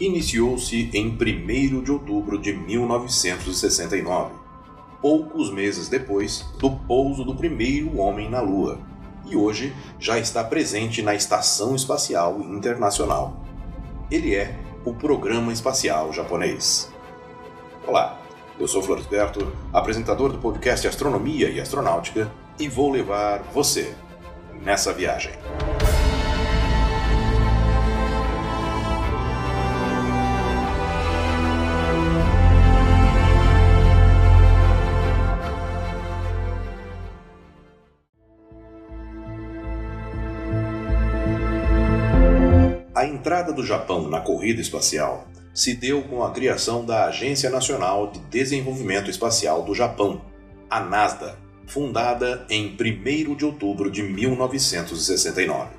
Iniciou-se em 1 de outubro de 1969, poucos meses depois do pouso do primeiro homem na Lua, e hoje já está presente na Estação Espacial Internacional. Ele é o Programa Espacial Japonês. Olá, eu sou Florisberto, apresentador do podcast Astronomia e Astronáutica, e vou levar você nessa viagem. Entrada do Japão na corrida espacial se deu com a criação da Agência Nacional de Desenvolvimento Espacial do Japão, a NASDA, fundada em 1 de outubro de 1969.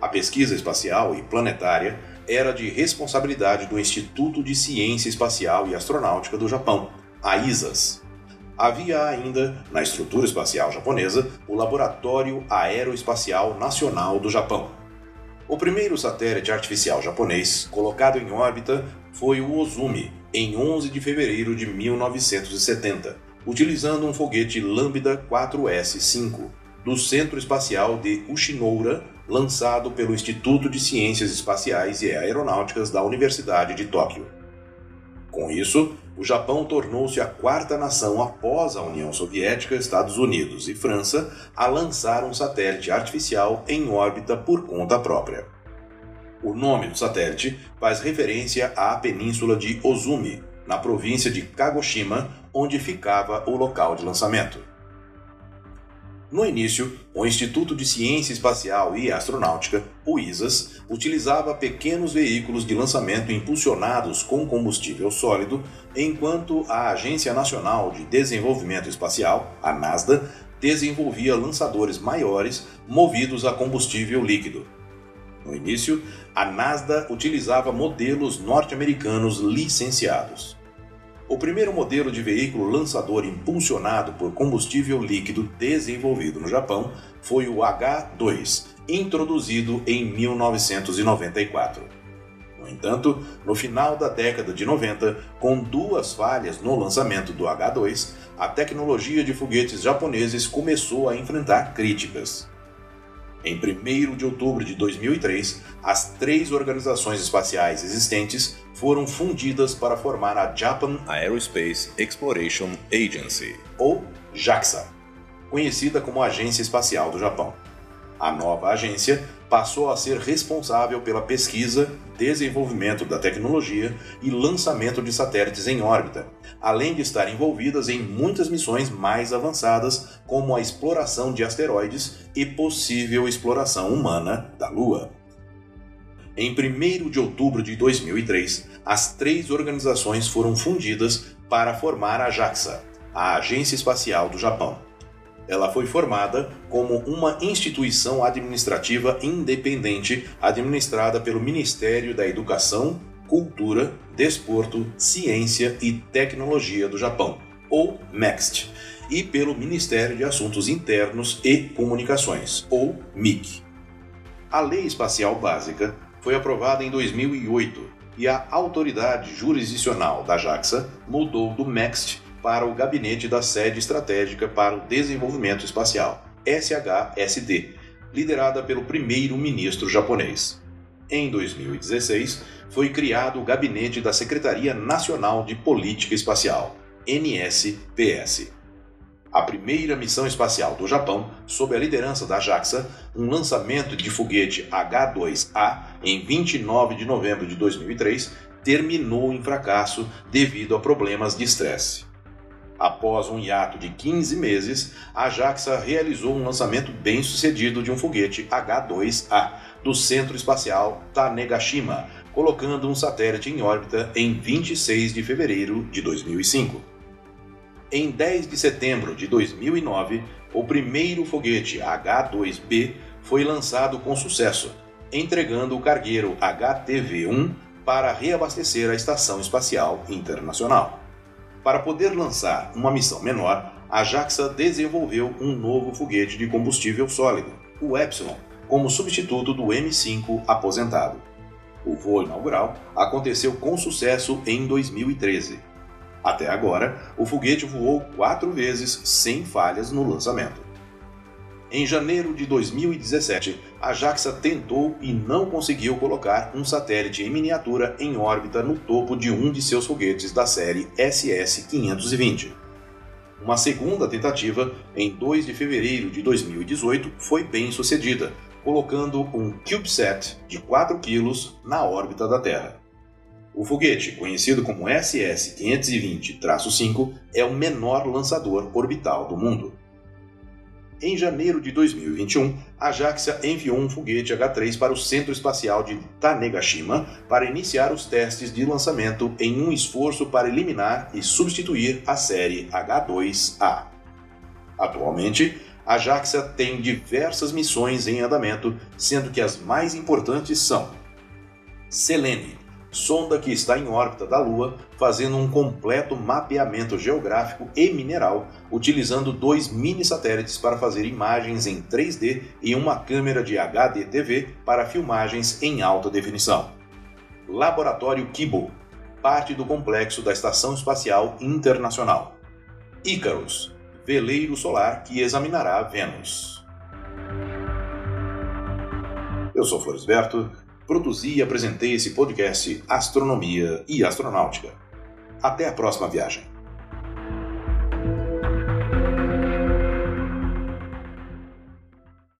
A pesquisa espacial e planetária era de responsabilidade do Instituto de Ciência Espacial e Astronáutica do Japão, a ISAS. Havia ainda, na estrutura espacial japonesa, o Laboratório Aeroespacial Nacional do Japão o primeiro satélite artificial japonês colocado em órbita foi o Ozumi, em 11 de fevereiro de 1970, utilizando um foguete Lambda 4S-5 do Centro Espacial de Uchinoura, lançado pelo Instituto de Ciências Espaciais e Aeronáuticas da Universidade de Tóquio. Com isso, o Japão tornou-se a quarta nação após a União Soviética, Estados Unidos e França a lançar um satélite artificial em órbita por conta própria. O nome do satélite faz referência à península de Ozumi, na província de Kagoshima, onde ficava o local de lançamento. No início, o Instituto de Ciência Espacial e Astronáutica, o ISAS, utilizava pequenos veículos de lançamento impulsionados com combustível sólido, enquanto a Agência Nacional de Desenvolvimento Espacial, a NASDA, desenvolvia lançadores maiores movidos a combustível líquido. No início, a NASDA utilizava modelos norte-americanos licenciados. O primeiro modelo de veículo lançador impulsionado por combustível líquido desenvolvido no Japão foi o H-2, introduzido em 1994. No entanto, no final da década de 90, com duas falhas no lançamento do H-2, a tecnologia de foguetes japoneses começou a enfrentar críticas. Em 1 de outubro de 2003, as três organizações espaciais existentes foram fundidas para formar a Japan Aerospace Exploration Agency, ou JAXA, conhecida como Agência Espacial do Japão. A nova agência passou a ser responsável pela pesquisa, desenvolvimento da tecnologia e lançamento de satélites em órbita, além de estar envolvidas em muitas missões mais avançadas, como a exploração de asteroides e possível exploração humana da Lua. Em 1 de outubro de 2003, as três organizações foram fundidas para formar a JAXA, a Agência Espacial do Japão. Ela foi formada como uma instituição administrativa independente administrada pelo Ministério da Educação, Cultura, Desporto, Ciência e Tecnologia do Japão, ou MEXT, e pelo Ministério de Assuntos Internos e Comunicações, ou MIC. A Lei Espacial Básica foi aprovada em 2008 e a autoridade jurisdicional da JAXA mudou do MEXT para o Gabinete da Sede Estratégica para o Desenvolvimento Espacial, SHSD, liderada pelo primeiro-ministro japonês. Em 2016, foi criado o Gabinete da Secretaria Nacional de Política Espacial, NSPS. a primeira missão espacial do Japão, sob a liderança da JAXA, um lançamento de foguete H-2A em 29 de novembro de 2003, terminou em fracasso devido a problemas de estresse. Após um hiato de 15 meses, a JAXA realizou um lançamento bem sucedido de um foguete H-2A do Centro Espacial Tanegashima, colocando um satélite em órbita em 26 de fevereiro de 2005. Em 10 de setembro de 2009, o primeiro foguete H-2B foi lançado com sucesso, entregando o cargueiro HTV-1 para reabastecer a Estação Espacial Internacional. Para poder lançar uma missão menor, a JAXA desenvolveu um novo foguete de combustível sólido, o Epsilon, como substituto do M5 aposentado. O voo inaugural aconteceu com sucesso em 2013. Até agora, o foguete voou quatro vezes sem falhas no lançamento. Em janeiro de 2017, a JAXA tentou e não conseguiu colocar um satélite em miniatura em órbita no topo de um de seus foguetes da série SS-520. Uma segunda tentativa, em 2 de fevereiro de 2018, foi bem sucedida, colocando um CubeSat de 4 kg na órbita da Terra. O foguete, conhecido como SS-520-5, é o menor lançador orbital do mundo. Em janeiro de 2021, a JAXA enviou um foguete H-3 para o Centro Espacial de Tanegashima para iniciar os testes de lançamento em um esforço para eliminar e substituir a série H-2A. Atualmente, a JAXA tem diversas missões em andamento, sendo que as mais importantes são Selene, sonda que está em órbita da Lua, fazendo um completo mapeamento geográfico e mineral, utilizando dois mini satélites para fazer imagens em 3D e uma câmera de HDTV para filmagens em alta definição. Laboratório Kibo, parte do complexo da Estação Espacial Internacional. Icarus, veleiro solar que examinará Vênus. Eu sou Floresberto produzi e apresentei esse podcast Astronomia e Astronáutica. Até a próxima viagem.